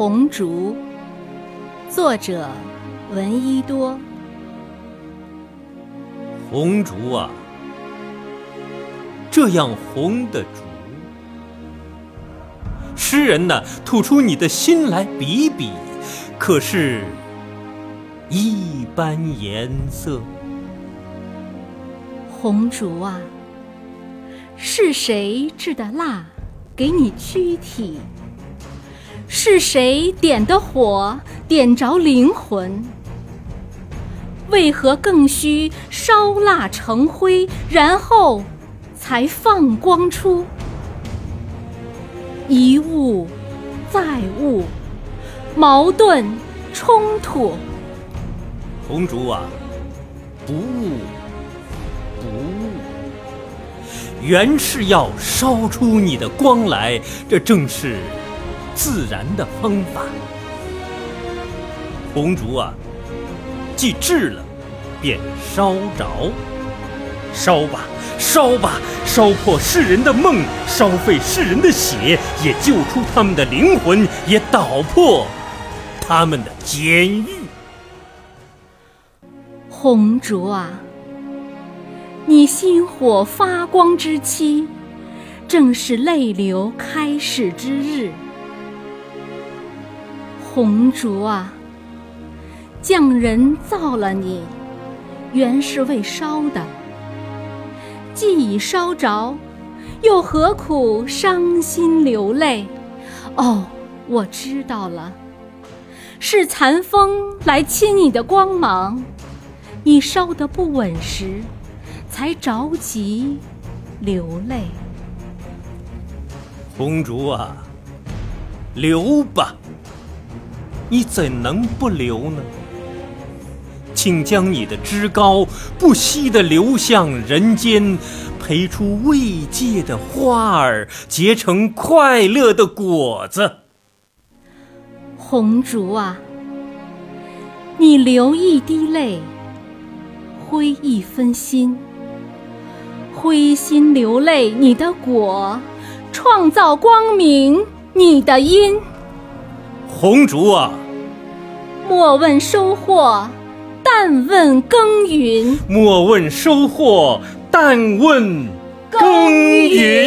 红烛，作者闻一多。红烛啊，这样红的烛，诗人呢吐出你的心来比比，可是，一般颜色。红烛啊，是谁制的蜡，给你躯体？是谁点的火，点着灵魂？为何更需烧蜡成灰，然后才放光出？一物再物，矛盾冲突。红烛啊，不误，不误，原是要烧出你的光来，这正是。自然的方法，红烛啊，既制了，便烧着，烧吧，烧吧，烧破世人的梦，烧废世人的血，也救出他们的灵魂，也捣破他们的监狱。红烛啊，你心火发光之期，正是泪流开始之日。红烛啊，匠人造了你，原是为烧的。既已烧着，又何苦伤心流泪？哦，我知道了，是残风来侵你的光芒，你烧得不稳时，才着急流泪。红烛啊，留吧。你怎能不流呢？请将你的枝高不息地流向人间，培出慰藉的花儿，结成快乐的果子。红烛啊，你流一滴泪，灰一分心，灰心流泪，你的果创造光明，你的因。红烛啊，莫问收获，但问耕耘。莫问收获，但问耕耘。